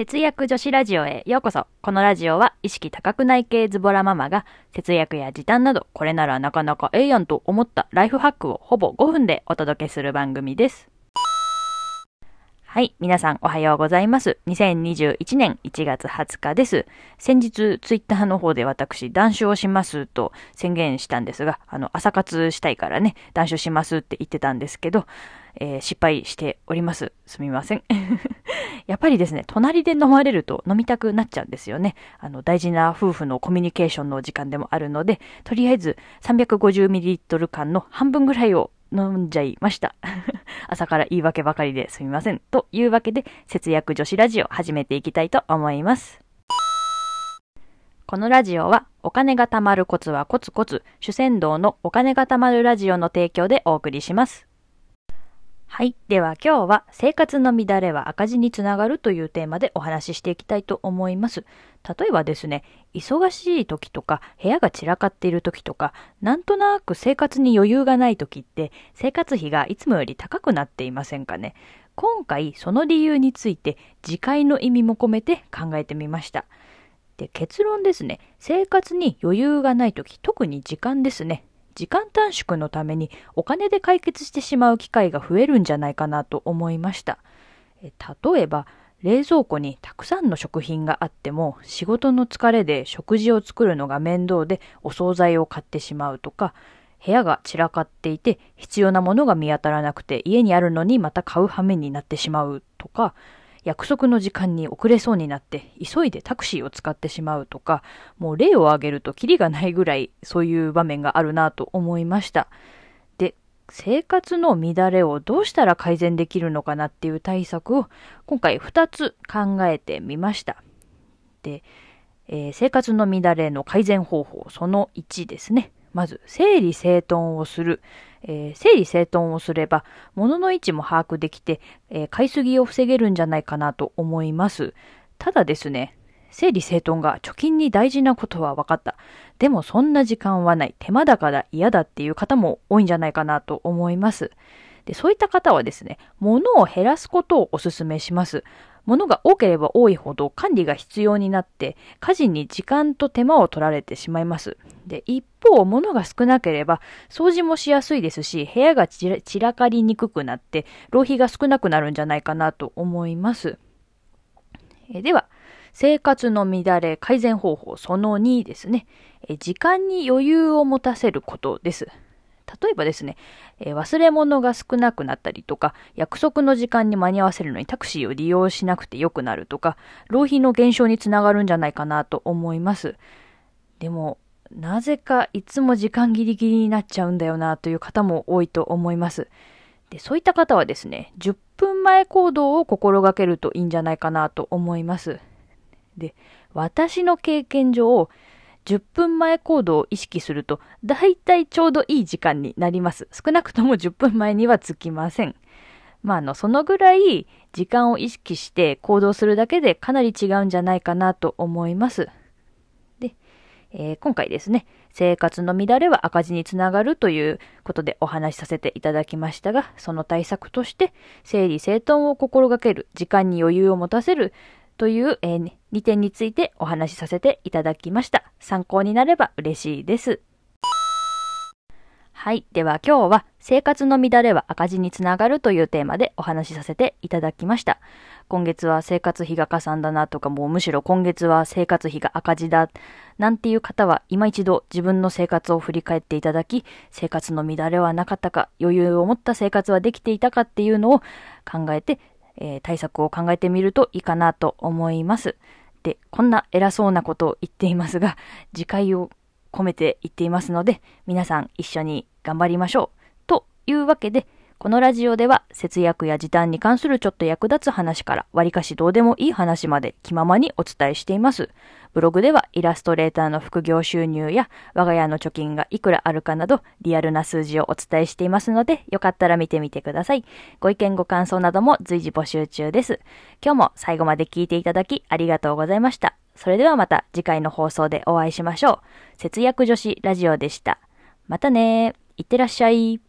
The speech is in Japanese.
節約女子ラジオへようこそ。このラジオは意識高くない系ズボラママが節約や時短などこれならなかなかええやんと思ったライフハックをほぼ5分でお届けする番組です。はい。皆さんおはようございます。2021年1月20日です。先日、ツイッターの方で私、断酒をしますと宣言したんですが、あの、朝活したいからね、断酒しますって言ってたんですけど、えー失敗しております。すみません。やっぱりですね、隣で飲まれると飲みたくなっちゃうんですよね。あの、大事な夫婦のコミュニケーションの時間でもあるので、とりあえず 350ml 缶の半分ぐらいを飲んじゃいました。朝から言い訳ばかりですみません。というわけで、節約女子ラジオ始めていきたいと思います。このラジオは、お金が貯まるコツはコツコツ、主戦道のお金が貯まるラジオの提供でお送りします。はい。では今日は生活の乱れは赤字につながるというテーマでお話ししていきたいと思います。例えばですね、忙しい時とか部屋が散らかっている時とか、なんとなく生活に余裕がない時って生活費がいつもより高くなっていませんかね。今回その理由について次回の意味も込めて考えてみました。で、結論ですね。生活に余裕がない時、特に時間ですね。時間短縮のためにお金で解決してしまう機会が増えるんじゃないかなと思いました。え例えば、冷蔵庫にたくさんの食品があっても仕事の疲れで食事を作るのが面倒でお惣菜を買ってしまうとか、部屋が散らかっていて必要なものが見当たらなくて家にあるのにまた買う羽目になってしまうとか、約束の時間に遅れそうになって急いでタクシーを使ってしまうとか、もう例を挙げるとキリがないぐらいそういう場面があるなと思いました。で、生活の乱れをどうしたら改善できるのかなっていう対策を今回2つ考えてみました。で、えー生活の乱れの改善方法その1ですね。まず、整理整頓をする。えー整理整頓をすれば、物の位置も把握できて、えー買いすぎを防げるんじゃないかなと思います。ただですね、整理整頓が貯金に大事なことは分かった。でもそんな時間はない。手間だから嫌だっていう方も多いんじゃないかなと思います。でそういった方はですね、物を減らすことをお勧めします。物が多ければ多いほど管理が必要になって、家事に時間と手間を取られてしまいます。で、一方、物が少なければ、掃除もしやすいですし、部屋が散ら散らかりにくくなって、浪費が少なくなるんじゃないかなと思います。えでは、生活の乱れ改善方法その2ですね。え時間に余裕を持たせることです。例えばですね、えー忘れ物が少なくなったりとか、約束の時間に間に合わせるのにタクシーを利用しなくてよくなるとか、浪費の減少につながるんじゃないかなと思います。でも、なぜかいつも時間ギリギリになっちゃうんだよなという方も多いと思います。で、そういった方はですね、10分前行動を心がけるといいんじゃないかなと思います。で、私の経験上、10分前行動を意識すると、だいたいちょうどいい時間になります。少なくとも10分前にはつきません。まあ、あの、そのぐらい時間を意識して行動するだけでかなり違うんじゃないかなと思います。で、えー今回ですね、生活の乱れは赤字につながるということでお話しさせていただきましたが、その対策として、整理整頓を心がける、時間に余裕を持たせるという、え2点についてお話しさせていただきました。参考になれば嬉しいです。はい。では今日は生活の乱れは赤字につながるというテーマでお話しさせていただきました。今月は生活費が加算だなとか、もうむしろ今月は生活費が赤字だ、なんていう方は今一度自分の生活を振り返っていただき、生活の乱れはなかったか、余裕を持った生活はできていたかっていうのを考えて、えー対策を考えてみるといいかなと思います。で、こんな偉そうなことを言っていますが、次回を込めて言っていますので、皆さん一緒に頑張りましょう。というわけで、このラジオでは節約や時短に関するちょっと役立つ話から割かしどうでもいい話まで気ままにお伝えしています。ブログではイラストレーターの副業収入や我が家の貯金がいくらあるかなどリアルな数字をお伝えしていますのでよかったら見てみてください。ご意見ご感想なども随時募集中です。今日も最後まで聞いていただきありがとうございました。それではまた次回の放送でお会いしましょう。節約女子ラジオでした。またねいってらっしゃい。